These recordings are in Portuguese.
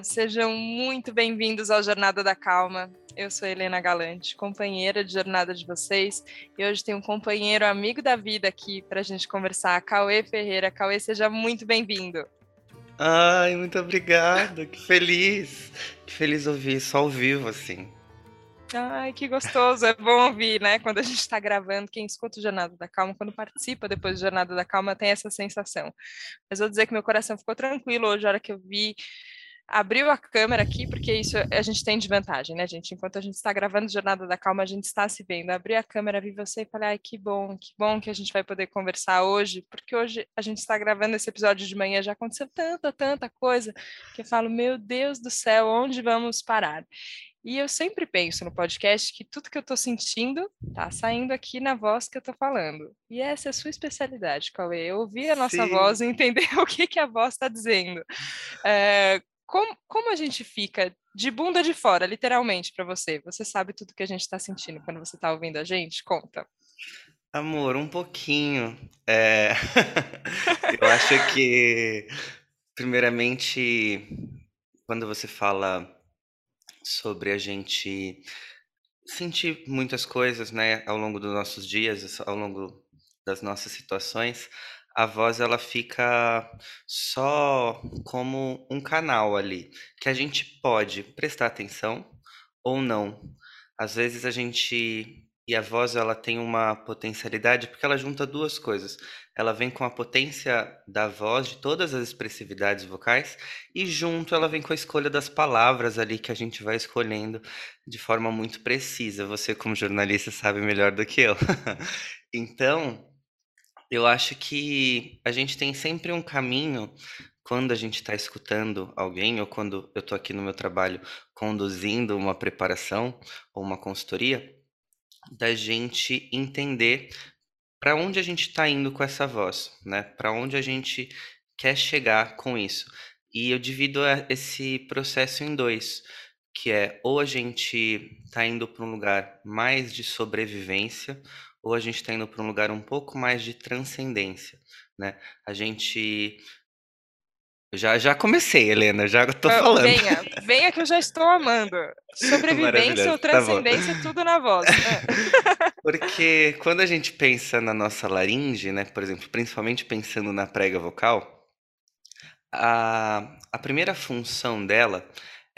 Olá, sejam muito bem-vindos ao Jornada da Calma. Eu sou Helena Galante, companheira de jornada de vocês, e hoje tenho um companheiro amigo da vida aqui para a gente conversar, Cauê Ferreira. Cauê, seja muito bem-vindo. Ai, muito obrigado, que feliz. Que feliz ouvir isso ao vivo, assim. Ai, que gostoso, é bom ouvir, né? Quando a gente está gravando, quem escuta o Jornada da Calma, quando participa depois do Jornada da Calma, tem essa sensação. Mas vou dizer que meu coração ficou tranquilo hoje, a hora que eu vi abriu a câmera aqui, porque isso a gente tem de vantagem, né, gente? Enquanto a gente está gravando Jornada da Calma, a gente está se vendo. Abri a câmera, vi você e falei, ai, que bom, que bom que a gente vai poder conversar hoje, porque hoje a gente está gravando esse episódio de manhã, já aconteceu tanta, tanta coisa, que eu falo, meu Deus do céu, onde vamos parar? E eu sempre penso no podcast que tudo que eu estou sentindo está saindo aqui na voz que eu estou falando. E essa é a sua especialidade, Cauê. Eu ouvir a nossa Sim. voz e entender o que, que a voz está dizendo. É, como, como a gente fica de bunda de fora, literalmente, para você? Você sabe tudo que a gente está sentindo quando você está ouvindo a gente? Conta. Amor, um pouquinho. É... Eu acho que, primeiramente, quando você fala sobre a gente sentir muitas coisas, né, ao longo dos nossos dias, ao longo das nossas situações, a voz ela fica só como um canal ali, que a gente pode prestar atenção ou não. Às vezes a gente e a voz ela tem uma potencialidade porque ela junta duas coisas. Ela vem com a potência da voz, de todas as expressividades vocais, e junto ela vem com a escolha das palavras ali que a gente vai escolhendo de forma muito precisa. Você, como jornalista, sabe melhor do que eu. então, eu acho que a gente tem sempre um caminho quando a gente está escutando alguém ou quando eu estou aqui no meu trabalho conduzindo uma preparação ou uma consultoria, da gente entender para onde a gente está indo com essa voz, né? Para onde a gente quer chegar com isso. E eu divido esse processo em dois, que é ou a gente está indo para um lugar mais de sobrevivência, ou a gente está indo para um lugar um pouco mais de transcendência, né? A gente já já comecei, Helena, já estou falando. Venha, venha que eu já estou amando. Sobrevivência ou tá transcendência, tá tudo na voz. Né? Porque quando a gente pensa na nossa laringe, né, por exemplo, principalmente pensando na prega vocal, a, a primeira função dela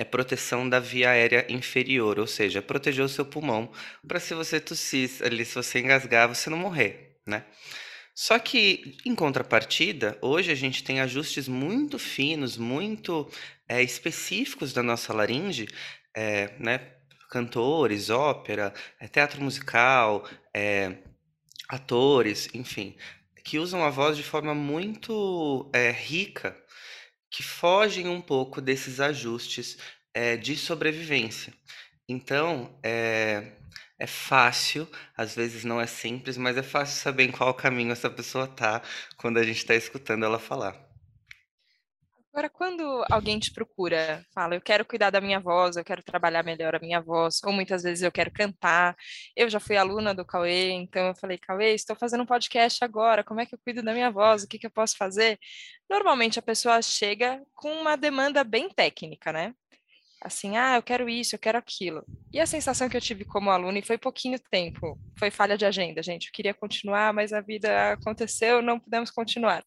é proteção da via aérea inferior, ou seja, proteger o seu pulmão para se você tossir ali, se você engasgar, você não morrer, né? Só que, em contrapartida, hoje a gente tem ajustes muito finos, muito é, específicos da nossa laringe, é, né? Cantores, ópera, é, teatro musical, atores, enfim, que usam a voz de forma muito rica que fogem um pouco desses ajustes é, de sobrevivência. Então, é, é fácil, às vezes não é simples, mas é fácil saber em qual caminho essa pessoa está quando a gente está escutando ela falar. Agora, quando alguém te procura, fala, eu quero cuidar da minha voz, eu quero trabalhar melhor a minha voz, ou muitas vezes eu quero cantar. Eu já fui aluna do Cauê, então eu falei, Cauê, estou fazendo um podcast agora, como é que eu cuido da minha voz? O que, que eu posso fazer? Normalmente a pessoa chega com uma demanda bem técnica, né? Assim, ah, eu quero isso, eu quero aquilo. E a sensação que eu tive como aluna, e foi pouquinho tempo, foi falha de agenda, gente. Eu queria continuar, mas a vida aconteceu, não pudemos continuar.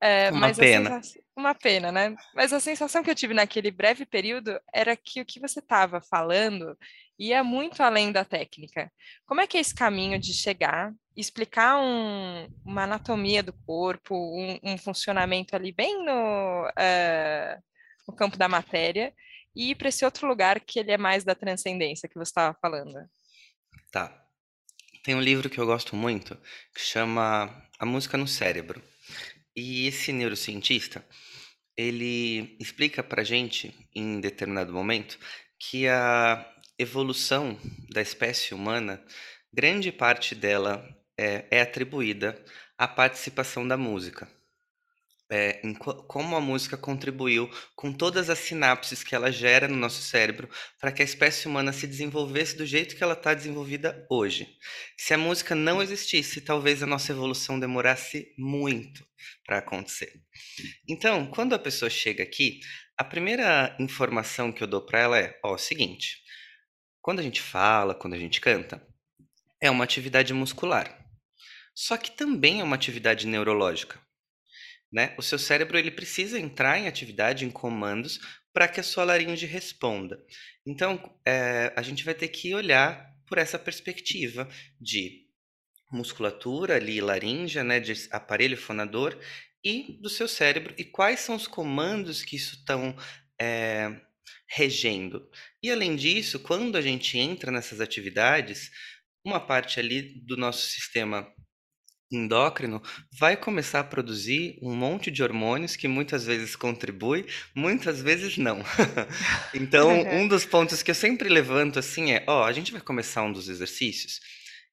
É, uma pena. Sensação, uma pena, né? Mas a sensação que eu tive naquele breve período era que o que você estava falando ia muito além da técnica. Como é que é esse caminho de chegar, explicar um, uma anatomia do corpo, um, um funcionamento ali bem no, uh, no campo da matéria, e ir para esse outro lugar que ele é mais da transcendência que você estava falando. Tá. Tem um livro que eu gosto muito que chama A Música no Cérebro. E esse neurocientista, ele explica para gente, em determinado momento, que a evolução da espécie humana, grande parte dela é, é atribuída à participação da música é, como a música contribuiu com todas as sinapses que ela gera no nosso cérebro para que a espécie humana se desenvolvesse do jeito que ela está desenvolvida hoje. Se a música não existisse, talvez a nossa evolução demorasse muito para acontecer. Então, quando a pessoa chega aqui, A primeira informação que eu dou para ela é, ó, seguinte, quando a gente fala, quando a gente canta, é uma atividade muscular. Só que também é uma atividade neurológica, né? O seu cérebro ele precisa entrar em atividade, em comandos, para que a sua laringe responda. Então, é, a gente vai ter que olhar por essa perspectiva de musculatura ali, laringe, né, de aparelho fonador e do seu cérebro e quais são os comandos que isso estão é, regendo. E além disso, quando a gente entra nessas atividades, uma parte ali do nosso sistema endócrino vai começar a produzir um monte de hormônios que muitas vezes contribui, muitas vezes não. então, um dos pontos que eu sempre levanto assim é, ó, a gente vai começar um dos exercícios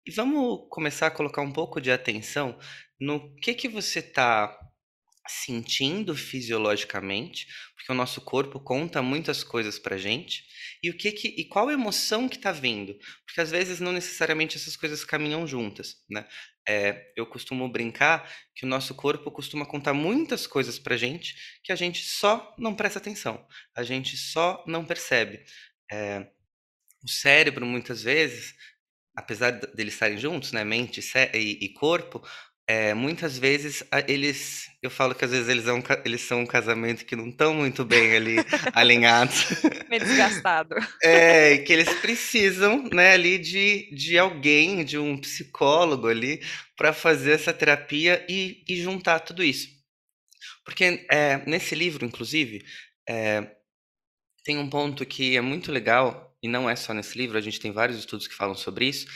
e vamos começar a colocar um pouco de atenção no que que você está sentindo fisiologicamente, porque o nosso corpo conta muitas coisas pra gente, e o que que e qual emoção que tá vindo? Porque às vezes não necessariamente essas coisas caminham juntas, né? É, eu costumo brincar que o nosso corpo costuma contar muitas coisas pra gente que a gente só não presta atenção, a gente só não percebe. É, o cérebro, muitas vezes, apesar deles estarem juntos, né, mente e corpo, é, muitas vezes eles, eu falo que às vezes eles, é um, eles são um casamento que não estão muito bem ali alinhados. Meio desgastado. É, que eles precisam, né, ali de, de alguém, de um psicólogo ali, para fazer essa terapia e, e juntar tudo isso. Porque é, nesse livro, inclusive, é, tem um ponto que é muito legal, e não é só nesse livro, a gente tem vários estudos que falam sobre isso,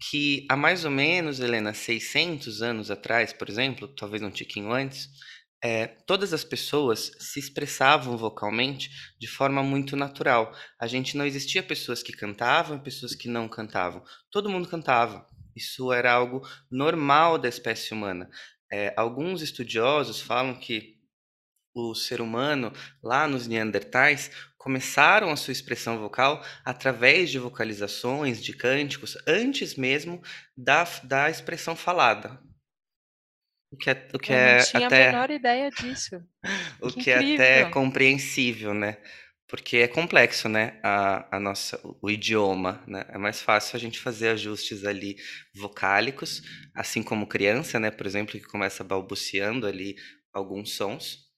que há mais ou menos, Helena, 600 anos atrás, por exemplo, talvez um tiquinho antes, é, todas as pessoas se expressavam vocalmente de forma muito natural. A gente não existia pessoas que cantavam e pessoas que não cantavam. Todo mundo cantava. Isso era algo normal da espécie humana. É, alguns estudiosos falam que o ser humano, lá nos Neandertais, começaram a sua expressão vocal através de vocalizações, de cânticos, antes mesmo da, da expressão falada. O que é, o que Eu é não tinha até, a menor ideia disso. o que, que é até compreensível, né? Porque é complexo, né? A, a nossa, o idioma, né? É mais fácil a gente fazer ajustes ali vocálicos, assim como criança, né? Por exemplo, que começa balbuciando ali alguns sons.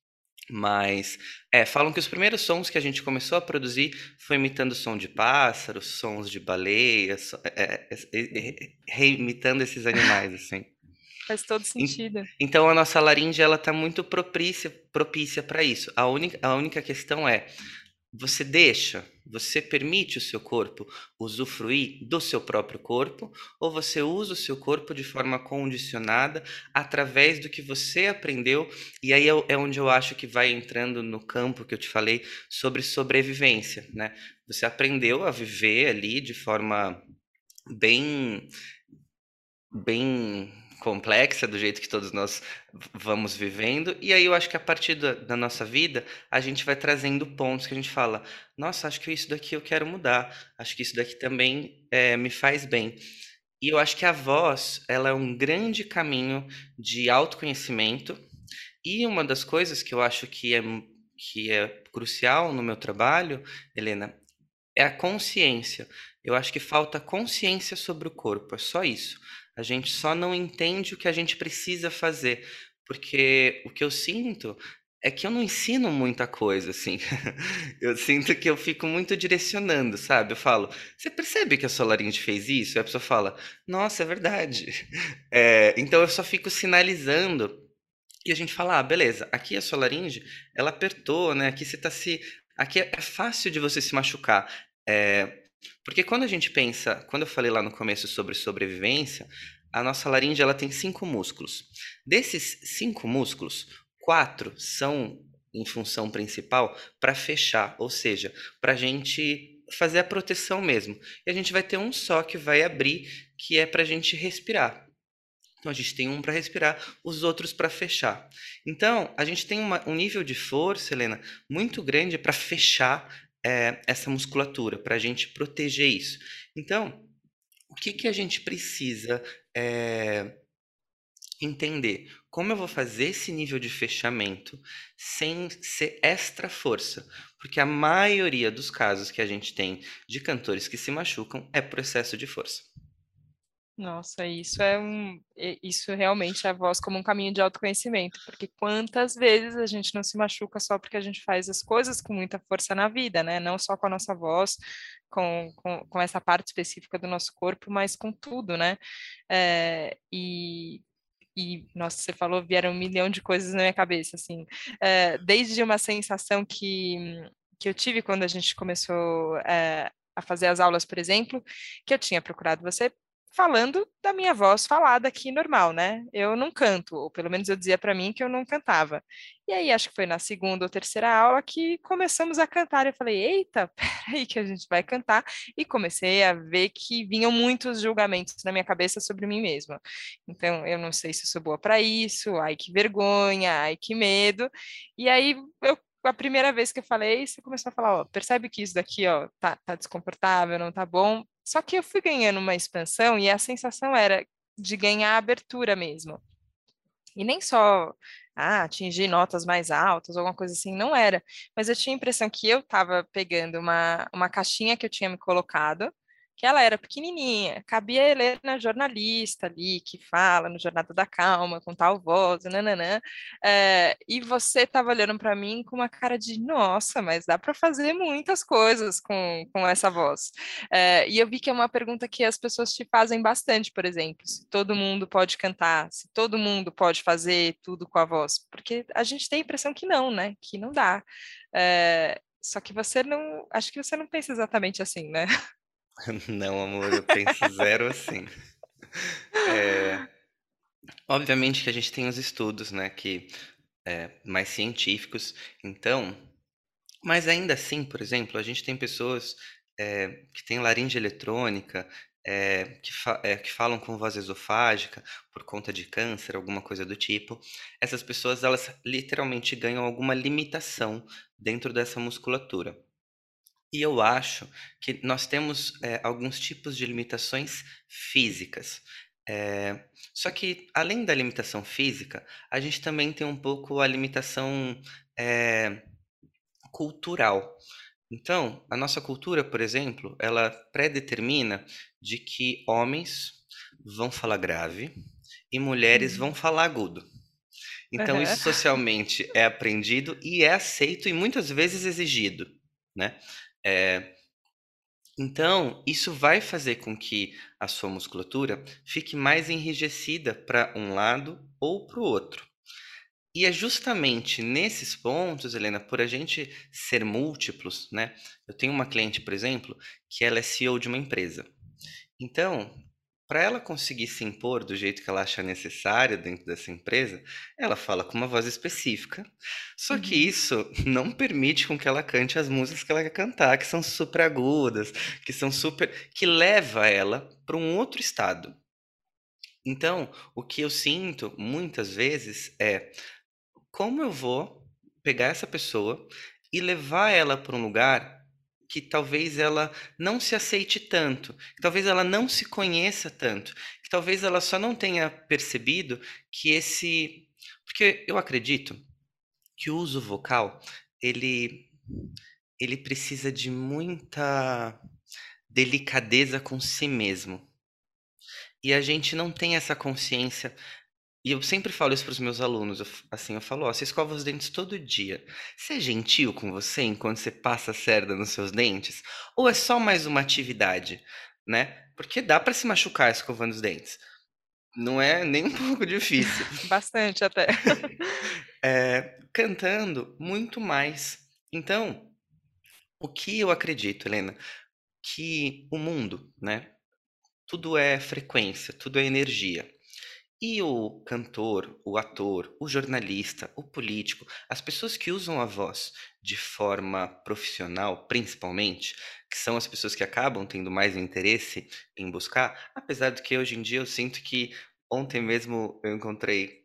Mas, é, falam que os primeiros sons que a gente começou a produzir foi imitando som de pássaros, sons de baleias, é, é, é, reimitando esses animais, assim. Faz todo sentido. Então a nossa laringe ela está muito propícia propícia para isso. A única, a única questão é você deixa, você permite o seu corpo usufruir do seu próprio corpo ou você usa o seu corpo de forma condicionada através do que você aprendeu? E aí é, é onde eu acho que vai entrando no campo que eu te falei sobre sobrevivência, né? Você aprendeu a viver ali de forma bem bem complexa, do jeito que todos nós vamos vivendo. E aí eu acho que a partir da, da, nossa vida, a gente vai trazendo pontos que a gente fala: nossa, acho que isso daqui eu quero mudar, acho que isso daqui também é, me faz bem. E eu acho que a voz, ela é um grande caminho de autoconhecimento. E uma das coisas que eu acho que é, que é crucial no meu trabalho, Helena, é a consciência. Eu acho que falta consciência sobre o corpo, é só isso. A gente só não entende o que a gente precisa fazer, porque o que eu sinto é que eu não ensino muita coisa, assim. eu sinto que eu fico muito direcionando, sabe? Eu falo, você percebe que a Solaringe fez isso? E a pessoa fala, nossa, é verdade. É, então eu só fico sinalizando e a gente fala, ah, beleza, aqui a Solaringe, ela apertou, né? Aqui você tá se. Aqui é fácil de você se machucar. É, porque quando a gente pensa, quando eu falei lá no começo sobre sobrevivência, a nossa laringe ela tem cinco músculos. Desses cinco músculos, quatro são em função principal para fechar, ou seja, para a gente fazer a proteção mesmo. E a gente vai ter um só que vai abrir, que é para a gente respirar. Então a gente tem um para respirar, os outros para fechar. Então a gente tem uma, um nível de força, Helena, muito grande para fechar é, essa musculatura, para a gente proteger isso. Então, o que, que a gente precisa é, entender como eu vou fazer esse nível de fechamento sem ser extra força, porque a maioria dos casos que a gente tem de cantores que se machucam é processo de força. Nossa, isso é um, isso realmente é a voz como um caminho de autoconhecimento, porque quantas vezes a gente não se machuca só porque a gente faz as coisas com muita força na vida, né? Não só com a nossa voz, com, com, com essa parte específica do nosso corpo, mas com tudo, né? É, e, e, nossa, você falou, vieram um milhão de coisas na minha cabeça, assim, é, desde uma sensação que, que eu tive quando a gente começou é, a fazer as aulas, por exemplo, que eu tinha procurado você falando da minha voz falada aqui normal, né? Eu não canto, ou pelo menos eu dizia para mim que eu não cantava. E aí acho que foi na segunda ou terceira aula que começamos a cantar. Eu falei, eita, peraí que a gente vai cantar. E comecei a ver que vinham muitos julgamentos na minha cabeça sobre mim mesma. Então, eu não sei se sou boa para isso, ai que vergonha, ai que medo. E aí eu a primeira vez que eu falei, você começou a falar, ó, percebe que isso daqui, ó, tá, tá desconfortável, não tá bom, só que eu fui ganhando uma expansão e a sensação era de ganhar abertura mesmo. E nem só ah, atingir notas mais altas, alguma coisa assim, não era. Mas eu tinha a impressão que eu estava pegando uma, uma caixinha que eu tinha me colocado, que ela era pequenininha, cabia a Helena jornalista ali, que fala no Jornada da Calma, com tal voz, nananã, é, e você estava olhando para mim com uma cara de, nossa, mas dá para fazer muitas coisas com, com essa voz. É, e eu vi que é uma pergunta que as pessoas te fazem bastante, por exemplo, se todo mundo pode cantar, se todo mundo pode fazer tudo com a voz, porque a gente tem a impressão que não, né, que não dá. É, só que você não, acho que você não pensa exatamente assim, né? Não, amor, eu penso zero assim. É, obviamente que a gente tem os estudos, né, que é, mais científicos, então, mas ainda assim, por exemplo, a gente tem pessoas é, que têm laringe eletrônica, é, que, fa é, que falam com voz esofágica por conta de câncer, alguma coisa do tipo. Essas pessoas, elas literalmente ganham alguma limitação dentro dessa musculatura. E eu acho que nós temos é, alguns tipos de limitações físicas. É, só que, além da limitação física, a gente também tem um pouco a limitação é, cultural. Então, a nossa cultura, por exemplo, ela predetermina de que homens vão falar grave e mulheres vão uhum. falar agudo. Então, isso socialmente é aprendido e é aceito e muitas vezes exigido, né? É, então, isso vai fazer com que a sua musculatura fique mais enrijecida para um lado ou para o outro. E é justamente nesses pontos, Helena, por a gente ser múltiplos, né? Eu tenho uma cliente, por exemplo, que ela é CEO de uma empresa. Então, para ela conseguir se impor do jeito que ela acha necessário dentro dessa empresa, ela fala com uma voz específica. Só que uhum. isso não permite com que ela cante as músicas que ela quer cantar, que são super agudas, que são super que leva ela para um outro estado. Então, o que eu sinto muitas vezes é como eu vou pegar essa pessoa e levar ela para um lugar que talvez ela não se aceite tanto, que talvez ela não se conheça tanto, que talvez ela só não tenha percebido que esse. Porque eu acredito que o uso vocal, ele, ele precisa de muita delicadeza com si mesmo. E a gente não tem essa consciência e eu sempre falo isso para os meus alunos, eu assim, eu falo: "Ó, você escova os dentes todo dia. Você é gentil com você enquanto você passa a cerda nos seus dentes? Ou é só mais uma atividade?", né. Porque dá para se machucar escovando os dentes. Não é nem um pouco difícil. Bastante até. Eh, cantando, muito mais. Então, o que eu acredito, Helena, que o mundo, né, tudo é frequência, tudo é energia. E o cantor, o ator, o jornalista, o político, as pessoas que usam a voz de forma profissional, principalmente, que são as pessoas que acabam tendo mais interesse em buscar, apesar de que hoje em dia eu sinto que ontem mesmo eu encontrei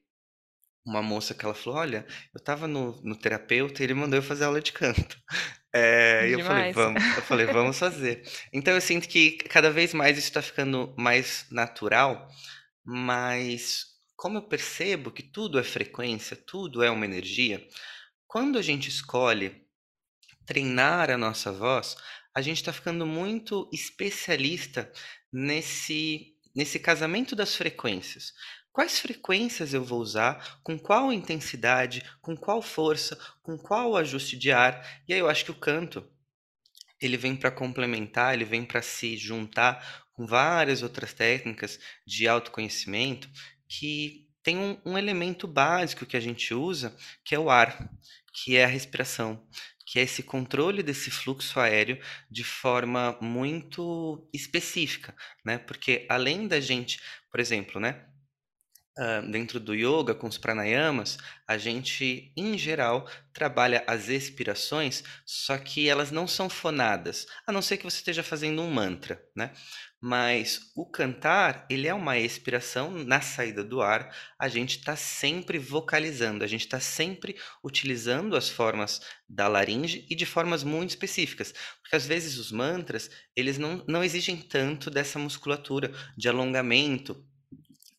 uma moça que ela falou: Olha, eu estava no, no terapeuta e ele mandou eu fazer aula de canto. É, e eu falei, vamos, eu falei, vamos fazer. Então eu sinto que cada vez mais isso está ficando mais natural mas como eu percebo que tudo é frequência, tudo é uma energia, quando a gente escolhe treinar a nossa voz, a gente está ficando muito especialista nesse, nesse casamento das frequências. Quais frequências eu vou usar, com qual intensidade, com qual força, com qual ajuste de ar. E aí eu acho que o canto ele vem para complementar, ele vem para se juntar com várias outras técnicas de autoconhecimento que tem um, um, elemento básico que a gente usa, que é o ar, que é a respiração, que é esse controle desse fluxo aéreo de forma muito específica, né? Porque além da gente, por exemplo, né? Uh, dentro do yoga, com os pranayamas, a gente, em geral, trabalha as expirações, só que elas não são fonadas, a não ser que você esteja fazendo um mantra, né? Mas o cantar, ele é uma expiração na saída do ar. A gente está sempre vocalizando, a gente está sempre utilizando as formas da laringe e de formas muito específicas. Porque às vezes os mantras, eles não, não exigem tanto dessa musculatura de alongamento,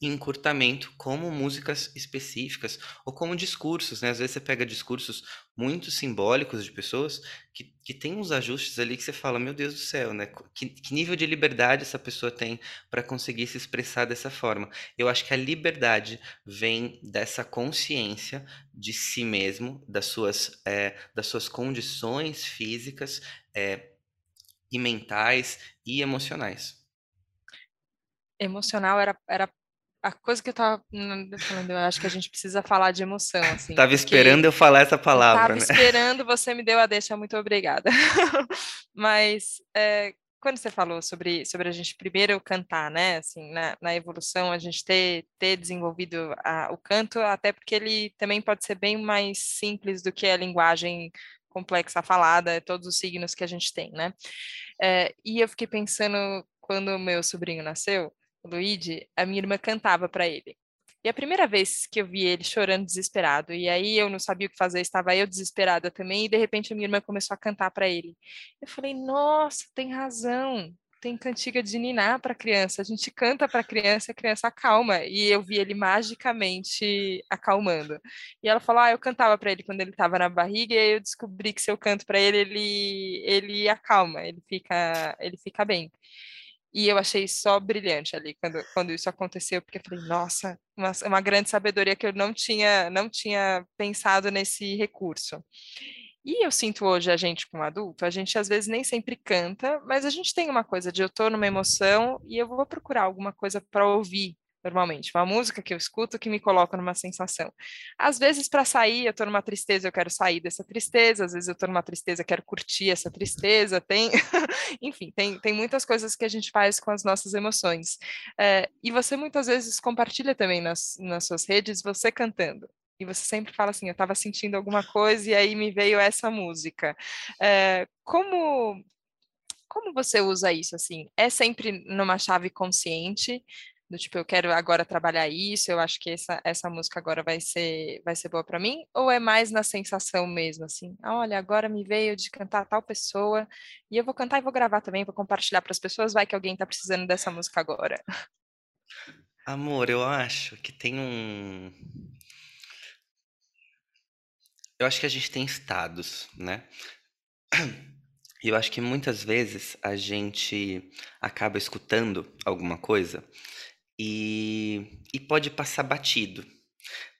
encurtamento como músicas específicas ou como discursos, né? Às vezes você pega discursos muito simbólicos de pessoas que, que tem uns ajustes ali que você fala, meu Deus do céu, né? Que, que nível de liberdade essa pessoa tem para conseguir se expressar dessa forma? Eu acho que a liberdade vem dessa consciência de si mesmo, das suas, é, das suas condições físicas é, e mentais e emocionais emocional era, era a coisa que eu tava falando, eu acho que a gente precisa falar de emoção, assim. Tava esperando eu falar essa palavra, tava né? esperando, você me deu a deixa, muito obrigada. Mas é, quando você falou sobre, sobre a gente primeiro cantar, né, assim, na, na evolução, a gente ter, ter desenvolvido a, o canto, até porque ele também pode ser bem mais simples do que a linguagem complexa falada, todos os signos que a gente tem, né? É, e eu fiquei pensando, quando o meu sobrinho nasceu, Luigi, a minha irmã cantava para ele. E a primeira vez que eu vi ele chorando desesperado, e aí eu não sabia o que fazer, estava eu desesperada também, e de repente a minha irmã começou a cantar para ele. Eu falei: "Nossa, tem razão. Tem cantiga de ninar para criança. A gente canta para criança, a criança acalma". E eu vi ele magicamente acalmando. E ela falou: "Ah, eu cantava para ele quando ele estava na barriga, e aí eu descobri que se eu canto para ele, ele ele acalma, ele fica ele fica bem". E eu achei só brilhante ali quando, quando isso aconteceu, porque eu falei, nossa, uma, uma grande sabedoria que eu não tinha, não tinha pensado nesse recurso. E eu sinto hoje a gente como adulto, a gente às vezes nem sempre canta, mas a gente tem uma coisa de eu tô numa emoção e eu vou procurar alguma coisa para ouvir normalmente. Uma música que eu escuto que me coloca numa sensação. Às vezes, para sair, eu estou numa tristeza, eu quero sair dessa tristeza. Às vezes, eu estou numa tristeza, quero curtir essa tristeza. Tem, enfim, tem, tem muitas coisas que a gente faz com as nossas emoções. É, e você muitas vezes compartilha também nas, nas suas redes, você cantando. E você sempre fala assim, eu estava sentindo alguma coisa e aí me veio essa música. É, como como você usa isso assim? É sempre numa chave consciente? Do tipo, eu quero agora trabalhar isso, eu acho que essa, essa música agora vai ser, vai ser boa para mim, ou é mais na sensação mesmo, assim, ah, olha, agora me veio de cantar tal pessoa, e eu vou cantar e vou gravar também, vou compartilhar para as pessoas, vai que alguém está precisando dessa música agora. Amor, eu acho que tem um. Eu acho que a gente tem estados, né? E eu acho que muitas vezes a gente acaba escutando alguma coisa e, e pode passar batido.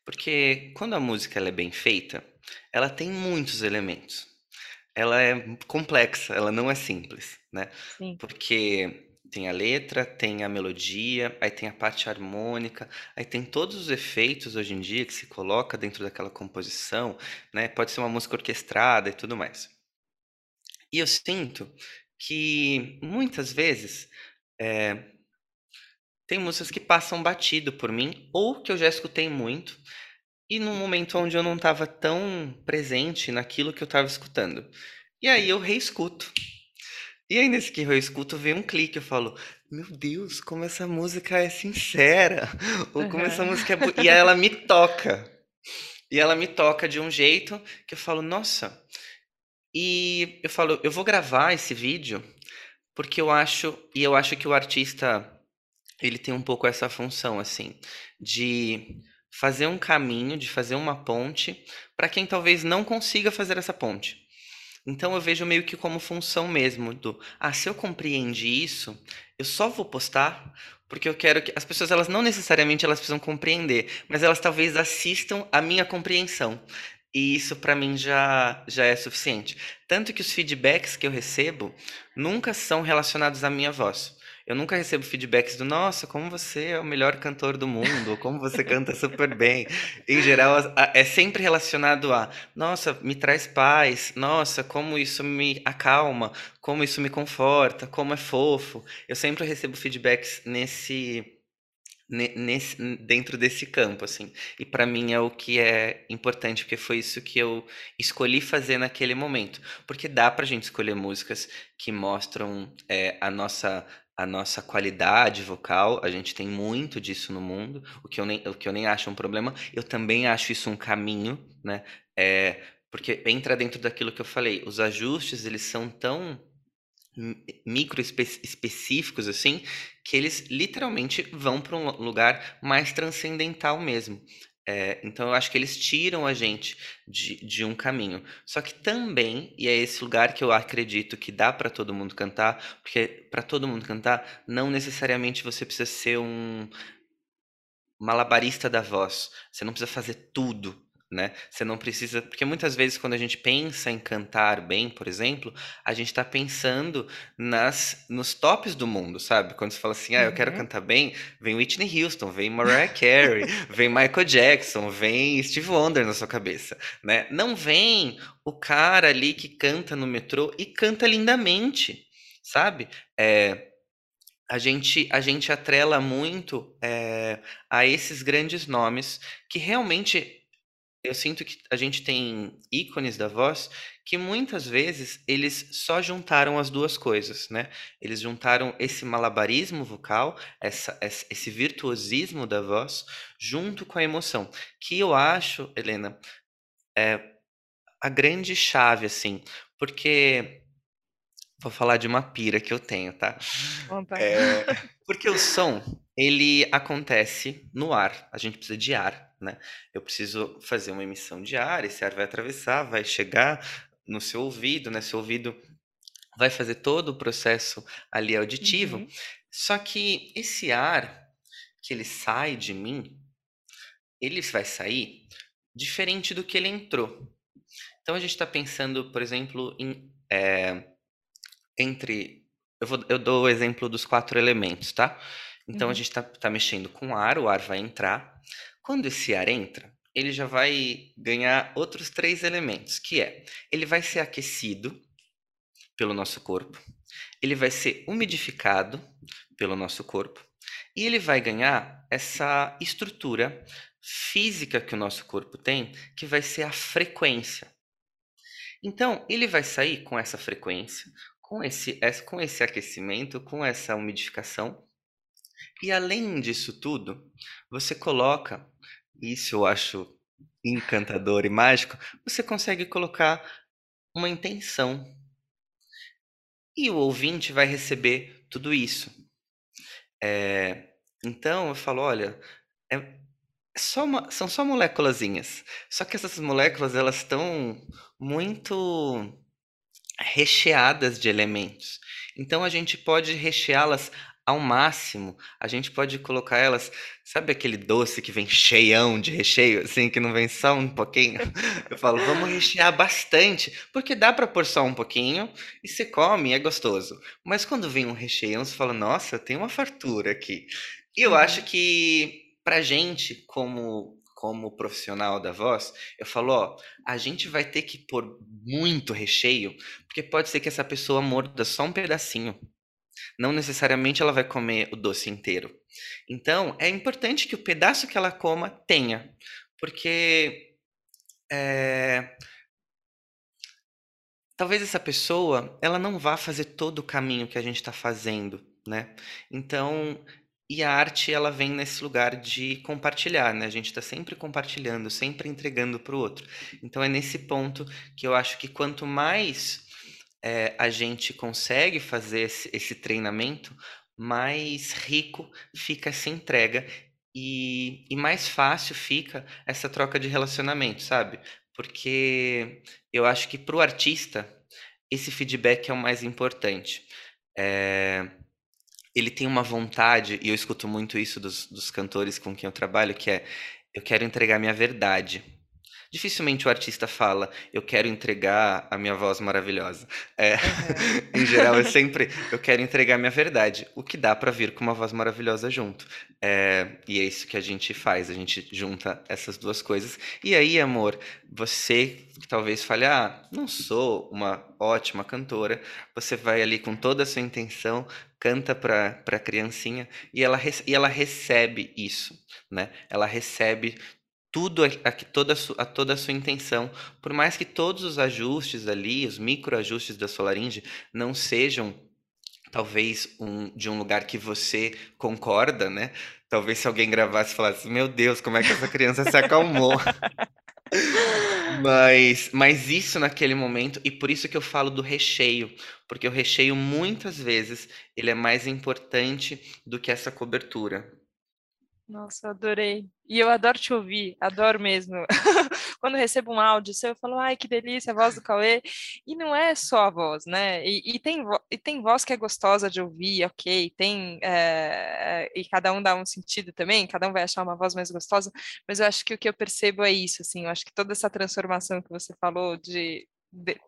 Porque quando a música é bem feita, ela tem muitos elementos. Ela é complexa, ela não é simples, né? Sim. Porque tem a letra, tem a melodia, aí tem a parte harmônica, aí tem todos os efeitos hoje em dia que se coloca dentro daquela composição, né? Pode ser uma música orquestrada e tudo mais. E eu sinto que muitas vezes é, tem músicas que passam batido por mim, ou que eu já escutei muito, e num momento onde eu não estava tão presente naquilo que eu estava escutando. E aí eu reescuto. E aí nesse que eu reescuto vem um clique, eu falo, meu Deus, como essa música é sincera, ou como uhum. essa música é... E aí ela me toca. E ela me toca de um jeito que eu falo, nossa. E eu falo, eu vou gravar esse vídeo porque eu acho, e eu acho que o artista ele tem um pouco essa função, assim, de fazer um caminho, de fazer uma ponte para quem talvez não consiga fazer essa ponte. Então eu vejo meio que como função mesmo do, ah, se eu compreendi isso, eu só vou postar porque eu quero que as pessoas elas não necessariamente elas precisam compreender, mas elas talvez assistam a minha compreensão. E isso para mim já já é suficiente. Tanto que os feedbacks que eu recebo nunca são relacionados à minha voz. Eu nunca recebo feedbacks do nossa, como você é o melhor cantor do mundo, ou como você canta super bem. Em geral, é sempre relacionado a nossa, me traz paz, nossa, como isso me acalma, como isso me conforta, como é fofo. Eu sempre recebo feedbacks nesse nesse, dentro desse campo, assim. E para mim é o que é importante, porque foi isso que eu escolhi fazer naquele momento. Porque dá pra gente escolher músicas que mostram é, a nossa a nossa qualidade vocal, a gente tem muito disso no mundo, o que eu nem, o que eu nem acho um problema. Eu também acho isso um caminho, né? É, porque entra dentro daquilo que eu falei, os ajustes, eles são tão micro específicos assim, que eles literalmente vão para um lugar mais transcendental mesmo. É, então eu acho que eles tiram a gente de, de um caminho. Só que também, e é esse lugar que eu acredito que dá para todo mundo cantar, porque para todo mundo cantar, não necessariamente você precisa ser um malabarista da voz. Você não precisa fazer tudo né? Você não precisa, porque muitas vezes quando a gente pensa em cantar bem, por exemplo, a gente está pensando nas nos tops do mundo, sabe? Quando você fala assim, ah, eu quero Uhum. cantar bem, vem Whitney Houston, vem Mariah Carey, vem Michael Jackson, vem Steve Wonder na sua cabeça, né? Não vem o cara ali que canta no metrô e canta lindamente, sabe? É, a gente, a gente atrela muito é, a esses grandes nomes que realmente eu sinto que a gente tem ícones da voz que muitas vezes eles só juntaram as duas coisas, né? Eles juntaram esse malabarismo vocal, essa, esse virtuosismo da voz, junto com a emoção. Que eu acho, Helena, é a grande chave, assim, porque vou falar de uma pira que eu tenho, tá? É, porque o som, ele acontece no ar. A gente precisa de ar, né? Eu preciso fazer uma emissão de ar, esse ar vai atravessar, vai chegar no seu ouvido, né? Seu ouvido vai fazer todo o processo ali auditivo. Uhum. Só que esse ar que ele sai de mim, ele vai sair diferente do que ele entrou. Então a gente está pensando, por exemplo, em é, entre eu, vou, eu dou o exemplo dos quatro elementos, tá? Então a Uhum. gente está tá mexendo com ar, o ar vai entrar. Quando esse ar entra, ele já vai ganhar outros três elementos, que é ele vai ser aquecido pelo nosso corpo, ele vai ser umidificado pelo nosso corpo e ele vai ganhar essa estrutura física que o nosso corpo tem, que vai ser a frequência. Então, ele vai sair com essa frequência, com esse, com esse aquecimento, com essa umidificação. E além disso tudo, você coloca, isso eu acho encantador e mágico, você consegue colocar uma intenção. E o ouvinte vai receber tudo isso. É, então eu falo, olha, é só uma, são só moléculazinhas. Só que essas moléculas elas estão muito recheadas de elementos. Então a gente pode recheá-las ao máximo. A gente pode colocar elas, sabe aquele doce que vem cheião de recheio, assim, que não vem só um pouquinho? Eu falo, vamos rechear bastante, porque dá para pôr só um pouquinho e você come é gostoso. Mas quando vem um recheião, você fala, nossa, tem uma fartura aqui. E eu acho Uhum. que pra gente, como como profissional da voz, eu falo, ó, a gente vai ter que pôr muito recheio, porque pode ser que essa pessoa morda só um pedacinho. Não necessariamente ela vai comer o doce inteiro. Então, é importante que o pedaço que ela coma tenha, porque é, talvez essa pessoa ela não vá fazer todo o caminho que a gente está fazendo, né? Então, e a arte ela vem nesse lugar de compartilhar, né? A gente está sempre compartilhando, sempre entregando para o outro. Então é nesse ponto que eu acho que quanto mais é, a gente consegue fazer esse, esse treinamento, mais rico fica essa entrega e, e mais fácil fica essa troca de relacionamento, sabe? Porque eu acho que para o artista esse feedback é o mais importante. É, ele tem uma vontade, e eu escuto muito isso dos, dos cantores com quem eu trabalho, que é eu quero entregar minha verdade. Dificilmente o artista fala, eu quero entregar a minha voz maravilhosa. É, uhum. em geral, é sempre, eu quero entregar minha verdade, o que dá para vir com uma voz maravilhosa junto. É, e é isso que a gente faz, a gente junta essas duas coisas. E aí, amor, você que talvez fale, ah, não sou uma ótima cantora, você vai ali com toda a sua intenção, canta para a criancinha e ela, e ela recebe isso, né? Ela recebe tudo a, toda, a, su, a toda a sua intenção, por mais que todos os ajustes ali, os microajustes da sua laringe não sejam talvez um, de um lugar que você concorda, né? Talvez se alguém gravasse e falasse, meu Deus, como é que essa criança se acalmou? mas, mas isso naquele momento, e por isso que eu falo do recheio, porque o recheio muitas vezes ele é mais importante do que essa cobertura. Nossa, adorei. E eu adoro te ouvir, adoro mesmo. Quando recebo um áudio seu, eu falo, ai, que delícia, a voz do Cauê. E não é só a voz, né? E, e tem, e tem voz que é gostosa de ouvir, ok, tem. É, e cada um dá um sentido também, cada um vai achar uma voz mais gostosa, mas eu acho que o que eu percebo é isso, assim, eu acho que toda essa transformação que você falou de, de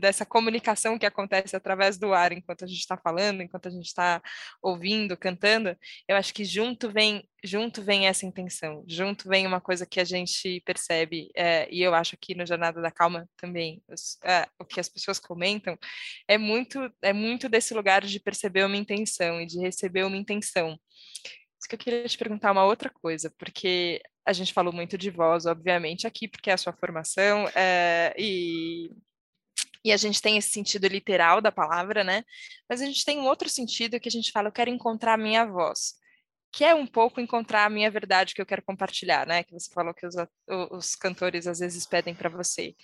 dessa comunicação que acontece através do ar enquanto a gente está falando, enquanto a gente está ouvindo, cantando, eu acho que junto vem junto vem essa intenção, junto vem uma coisa que a gente percebe é, e eu acho que no Jornada da Calma também os, é, o que as pessoas comentam é muito é muito desse lugar de perceber uma intenção e de receber uma intenção. Isso que eu queria te perguntar uma outra coisa, porque a gente falou muito de voz, obviamente, aqui, porque é a sua formação, é, e e a gente tem esse sentido literal da palavra, né? Mas a gente tem um outro sentido que a gente fala, eu quero encontrar a minha voz, que é um pouco encontrar a minha verdade que eu quero compartilhar, né? Que você falou que os, os cantores às vezes pedem para você.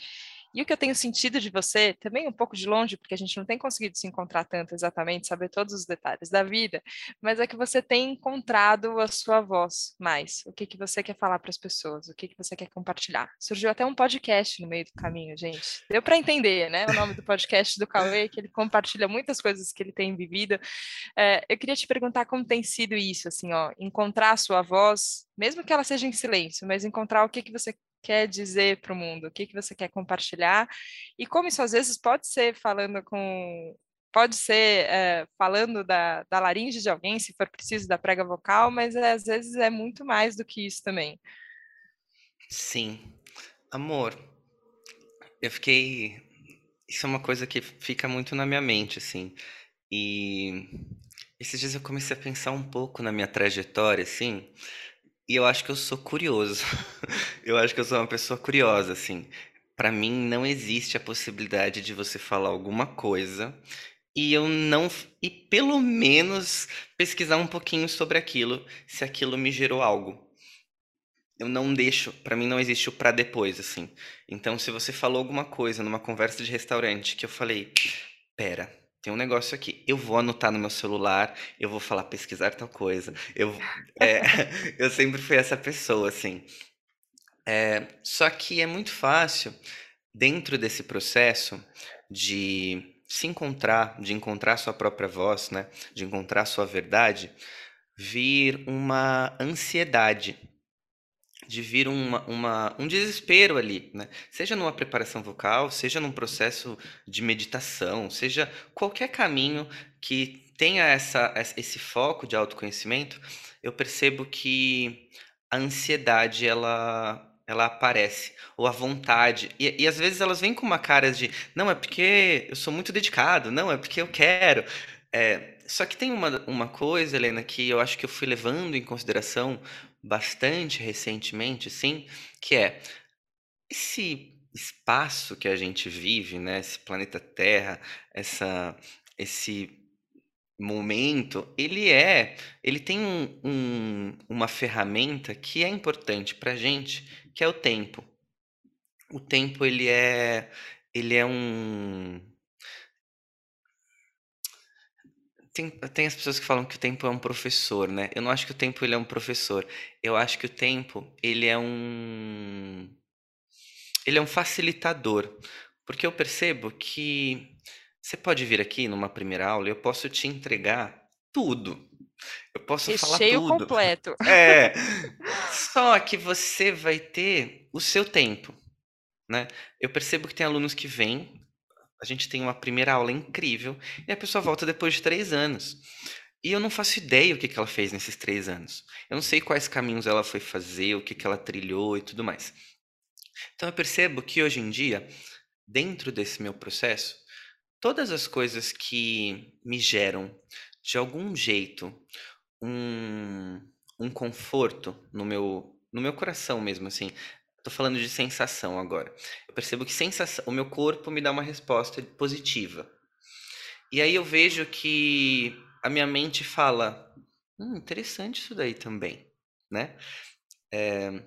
E o que eu tenho sentido de você, também um pouco de longe, porque a gente não tem conseguido se encontrar tanto exatamente, saber todos os detalhes da vida, mas é que você tem encontrado a sua voz mais. O que, que você quer falar para as pessoas, o que, que você quer compartilhar. Surgiu até um podcast no meio do caminho, gente. Deu para entender, né? O nome do podcast do Cauê, que ele compartilha muitas coisas que ele tem vivido. É, eu queria te perguntar como tem sido isso, assim, ó, encontrar a sua voz, mesmo que ela seja em silêncio, mas encontrar o que, que você quer dizer para o mundo, o que, que você quer compartilhar, e como isso às vezes pode ser falando com. Pode ser é, falando da, da laringe de alguém, se for preciso, da prega vocal, mas é, às vezes é muito mais do que isso também. Sim. Amor, eu fiquei. Isso é uma coisa que fica muito na minha mente, assim. E esses dias eu comecei a pensar um pouco na minha trajetória, assim, e eu acho que eu sou curioso. eu acho que eu sou uma pessoa curiosa, assim. Para mim não existe a possibilidade de você falar alguma coisa e eu não e pelo menos pesquisar um pouquinho sobre aquilo, se aquilo me gerou algo. Eu não deixo, para mim não existe o para depois, assim. Então, se você falou alguma coisa numa conversa de restaurante que eu falei, pera, tem um negócio aqui. Eu vou anotar no meu celular, eu vou falar pesquisar tal coisa. Eu, é, eu sempre fui essa pessoa, assim. É, só que é muito fácil, dentro desse processo de se encontrar, de encontrar sua própria voz, né? De encontrar sua verdade, vir uma ansiedade de vir uma, uma, um desespero ali, né? Seja numa preparação vocal, seja num processo de meditação, seja qualquer caminho que tenha essa, esse foco de autoconhecimento, eu percebo que a ansiedade ela ela aparece, ou a vontade, e, e às vezes elas vêm com uma cara de, não, é porque eu sou muito dedicado, não, é porque eu quero, é, só que tem uma, uma coisa, Helena, que eu acho que eu fui levando em consideração bastante recentemente, sim, que é esse espaço que a gente vive, né, esse planeta Terra, essa, esse momento, ele é, ele tem um, um, uma ferramenta que é importante para gente, que é o tempo. O tempo ele é, ele é um tem, tem as pessoas que falam que o tempo é um professor, né? Eu não acho que o tempo ele é um professor. Eu acho que o tempo ele é um ele é um facilitador, porque eu percebo que você pode vir aqui numa primeira aula e eu posso te entregar tudo. Eu posso falar Recheio tudo. completo. É. Só que você vai ter o seu tempo, né? Eu percebo que tem alunos que vêm, a gente tem uma primeira aula incrível e a pessoa volta depois de três anos. E eu não faço ideia o que, que ela fez nesses três anos. Eu não sei quais caminhos ela foi fazer, o que, que ela trilhou e tudo mais. Então eu percebo que hoje em dia, dentro desse meu processo, todas as coisas que me geram, de algum jeito, um, um conforto no meu, no meu coração mesmo, assim. Tô falando de sensação agora. Eu percebo que sensação, o meu corpo me dá uma resposta positiva. E aí eu vejo que a minha mente fala, hum, interessante isso daí também, né? É,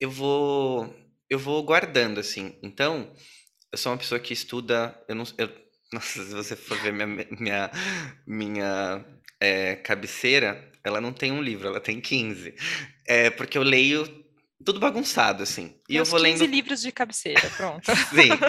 eu vou eu vou guardando assim. Então, eu sou uma pessoa que estuda, eu não, eu, nossa, se você for ver minha minha minha é, cabeceira, ela não tem um livro, ela tem 15. É, porque eu leio tudo bagunçado, assim. E Meus eu vou 15 lendo. livros de cabeceira, pronto. Sim.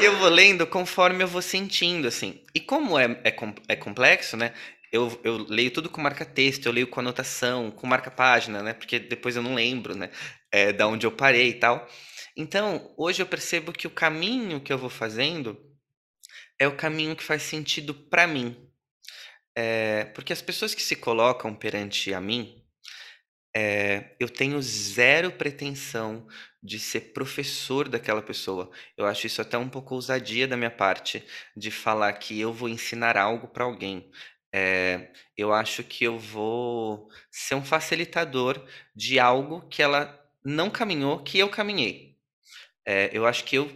E eu vou lendo conforme eu vou sentindo, assim. E como é, é, é complexo, né? Eu, eu leio tudo com marca-texto, eu leio com anotação, com marca-página, né? Porque depois eu não lembro, né? É, da onde eu parei e tal. Então, hoje eu percebo que o caminho que eu vou fazendo é o caminho que faz sentido para mim. É, porque as pessoas que se colocam perante a mim, é, eu tenho zero pretensão de ser professor daquela pessoa. Eu acho isso até um pouco ousadia da minha parte, de falar que eu vou ensinar algo para alguém. É, eu acho que eu vou ser um facilitador de algo que ela não caminhou, que eu caminhei. É, eu acho que eu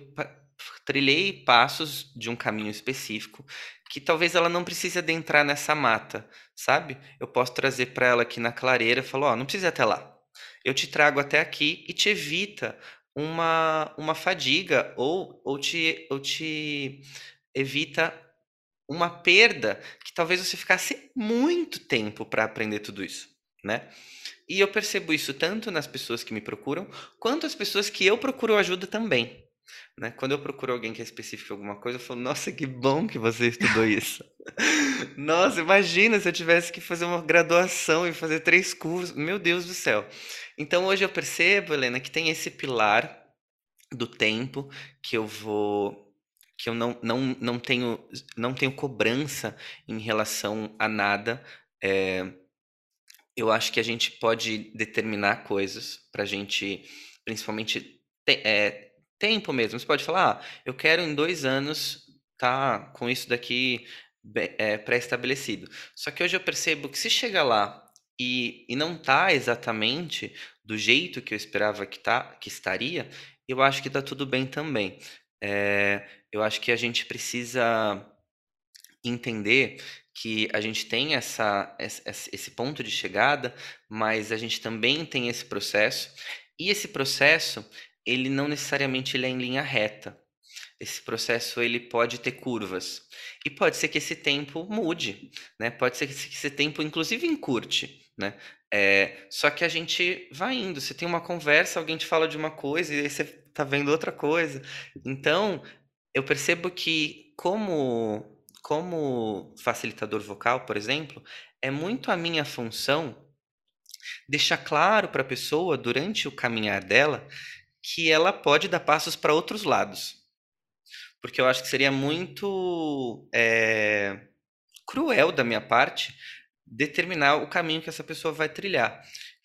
trilhei passos de um caminho específico que talvez ela não precise adentrar nessa mata, sabe? Eu posso trazer para ela aqui na clareira e falar, ó, oh, não precisa ir até lá. Eu te trago até aqui e te evita uma, uma fadiga ou, ou, te, ou te evita uma perda que talvez você ficasse muito tempo para aprender tudo isso, né? E eu percebo isso tanto nas pessoas que me procuram, quanto as pessoas que eu procuro ajuda também. Né? Quando eu procuro alguém que é específico em alguma coisa, eu falo, nossa, que bom que você estudou isso. nossa, imagina se eu tivesse que fazer uma graduação e fazer três cursos. Meu Deus do céu. Então hoje eu percebo, Helena, que tem esse pilar do tempo que eu vou que eu não, não, não tenho não tenho cobrança em relação a nada é, eu acho que a gente pode determinar coisas para a gente principalmente te, é, tempo mesmo. Você pode falar, ah, eu quero em dois anos tá com isso daqui é, pré-estabelecido. Só que hoje eu percebo que se chega lá e, e não tá exatamente do jeito que eu esperava que, tá, que estaria, eu acho que tá tudo bem também. É, eu acho que a gente precisa entender que a gente tem essa, esse ponto de chegada, mas a gente também tem esse processo. E esse processo, ele não necessariamente ele é em linha reta. Esse processo ele pode ter curvas. E pode ser que esse tempo mude, né? Pode ser que esse tempo, inclusive, encurte, né? É, só que a gente vai indo. Você tem uma conversa, alguém te fala de uma coisa e aí você tá vendo outra coisa. Então, eu percebo que como como facilitador vocal, por exemplo, é muito a minha função deixar claro para a pessoa durante o caminhar dela que ela pode dar passos para outros lados. Porque eu acho que seria muito é, cruel da minha parte determinar o caminho que essa pessoa vai trilhar.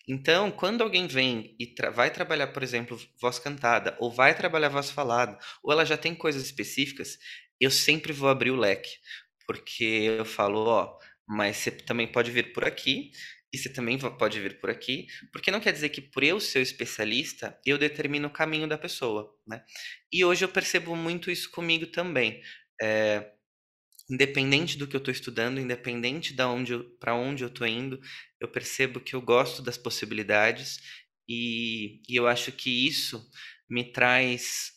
Então, quando alguém vem e tra vai trabalhar, por exemplo, voz cantada, ou vai trabalhar voz falada, ou ela já tem coisas específicas, eu sempre vou abrir o leque. Porque eu falo, ó, mas você também pode vir por aqui, e você também pode vir por aqui, porque não quer dizer que por eu ser especialista, eu determino o caminho da pessoa, né? E hoje eu percebo muito isso comigo também. É, independente do que eu estou estudando, independente de onde para onde eu estou indo, eu percebo que eu gosto das possibilidades e, e eu acho que isso me traz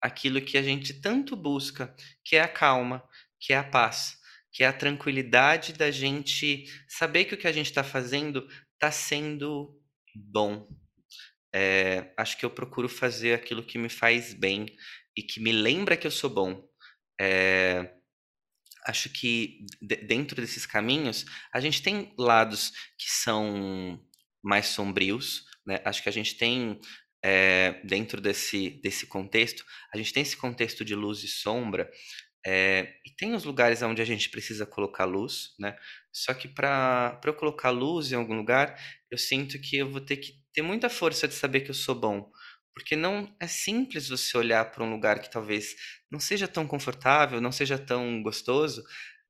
aquilo que a gente tanto busca, que é a calma, que é a paz. Que é a tranquilidade da gente saber que o que a gente está fazendo está sendo bom. É, acho que eu procuro fazer aquilo que me faz bem e que me lembra que eu sou bom. É, acho que dentro desses caminhos a gente tem lados que são mais sombrios, né? Acho que a gente tem é, dentro desse, desse contexto, a gente tem esse contexto de luz e sombra, é, e tem os lugares onde a gente precisa colocar luz, né? Só que para eu colocar luz em algum lugar, eu sinto que eu vou ter que ter muita força de saber que eu sou bom. Porque não é simples você olhar para um lugar que talvez não seja tão confortável, não seja tão gostoso,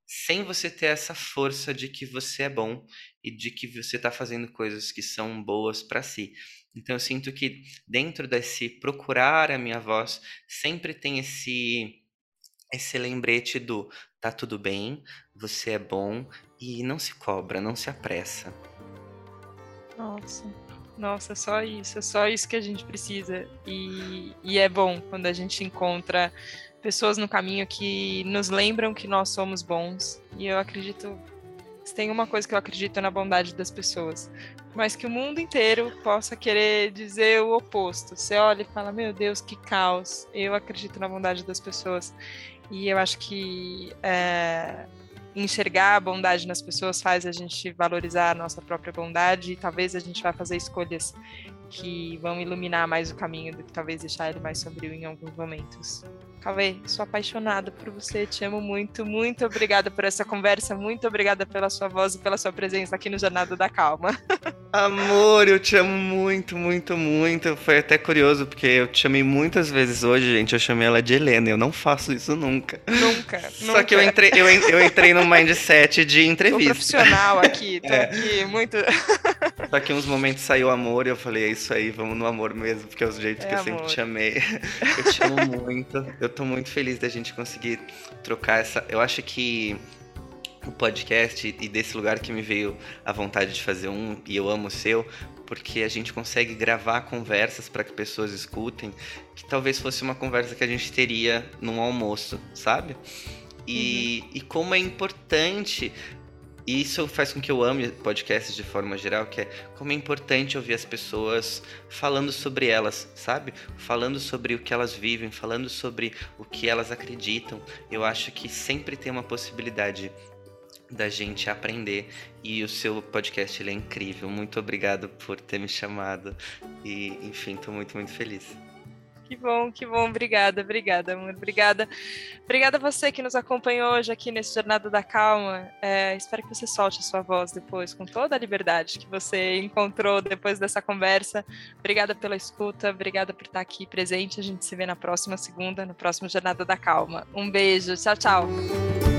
sem você ter essa força de que você é bom e de que você está fazendo coisas que são boas para si. Então eu sinto que dentro desse procurar a minha voz sempre tem esse esse lembrete do tá tudo bem, você é bom e não se cobra, não se apressa. Nossa, nossa, só isso, é só isso que a gente precisa. E, e é bom quando a gente encontra pessoas no caminho que nos lembram que nós somos bons. E eu acredito tem uma coisa que eu acredito na bondade das pessoas, mas que o mundo inteiro possa querer dizer o oposto. Você olha e fala: Meu Deus, que caos. Eu acredito na bondade das pessoas. E eu acho que é, enxergar a bondade nas pessoas faz a gente valorizar a nossa própria bondade e talvez a gente vá fazer escolhas que vão iluminar mais o caminho do que talvez deixar ele mais sombrio em alguns momentos. Cauê, sou apaixonada por você, te amo muito, muito obrigada por essa conversa, muito obrigada pela sua voz e pela sua presença aqui no Jornada da Calma. Amor, eu te amo muito, muito, muito. Foi até curioso, porque eu te chamei muitas vezes hoje, gente. Eu chamei ela de Helena. Eu não faço isso nunca. Nunca. Só nunca. que eu entrei, eu, eu entrei no mindset de entrevista. Tô profissional aqui, tô é. aqui muito. Só que uns momentos saiu amor e eu falei, é isso aí, vamos no amor mesmo, porque é o jeito é que eu amor. sempre te chamei. Eu te amo muito. Eu tô muito feliz da gente conseguir trocar essa. Eu acho que o podcast e desse lugar que me veio a vontade de fazer um, e eu amo o seu, porque a gente consegue gravar conversas para que pessoas escutem, que talvez fosse uma conversa que a gente teria num almoço, sabe? E, uhum. e como é importante e isso faz com que eu ame podcasts de forma geral, que é como é importante ouvir as pessoas falando sobre elas, sabe? Falando sobre o que elas vivem, falando sobre o que elas acreditam. Eu acho que sempre tem uma possibilidade da gente aprender e o seu podcast ele é incrível. Muito obrigado por ter me chamado e enfim, estou muito muito feliz. Que bom, que bom. Obrigada, obrigada, amor. Obrigada. Obrigada a você que nos acompanhou hoje aqui nesse Jornada da Calma. É, espero que você solte a sua voz depois, com toda a liberdade que você encontrou depois dessa conversa. Obrigada pela escuta, obrigada por estar aqui presente. A gente se vê na próxima segunda, no próximo Jornada da Calma. Um beijo, tchau, tchau.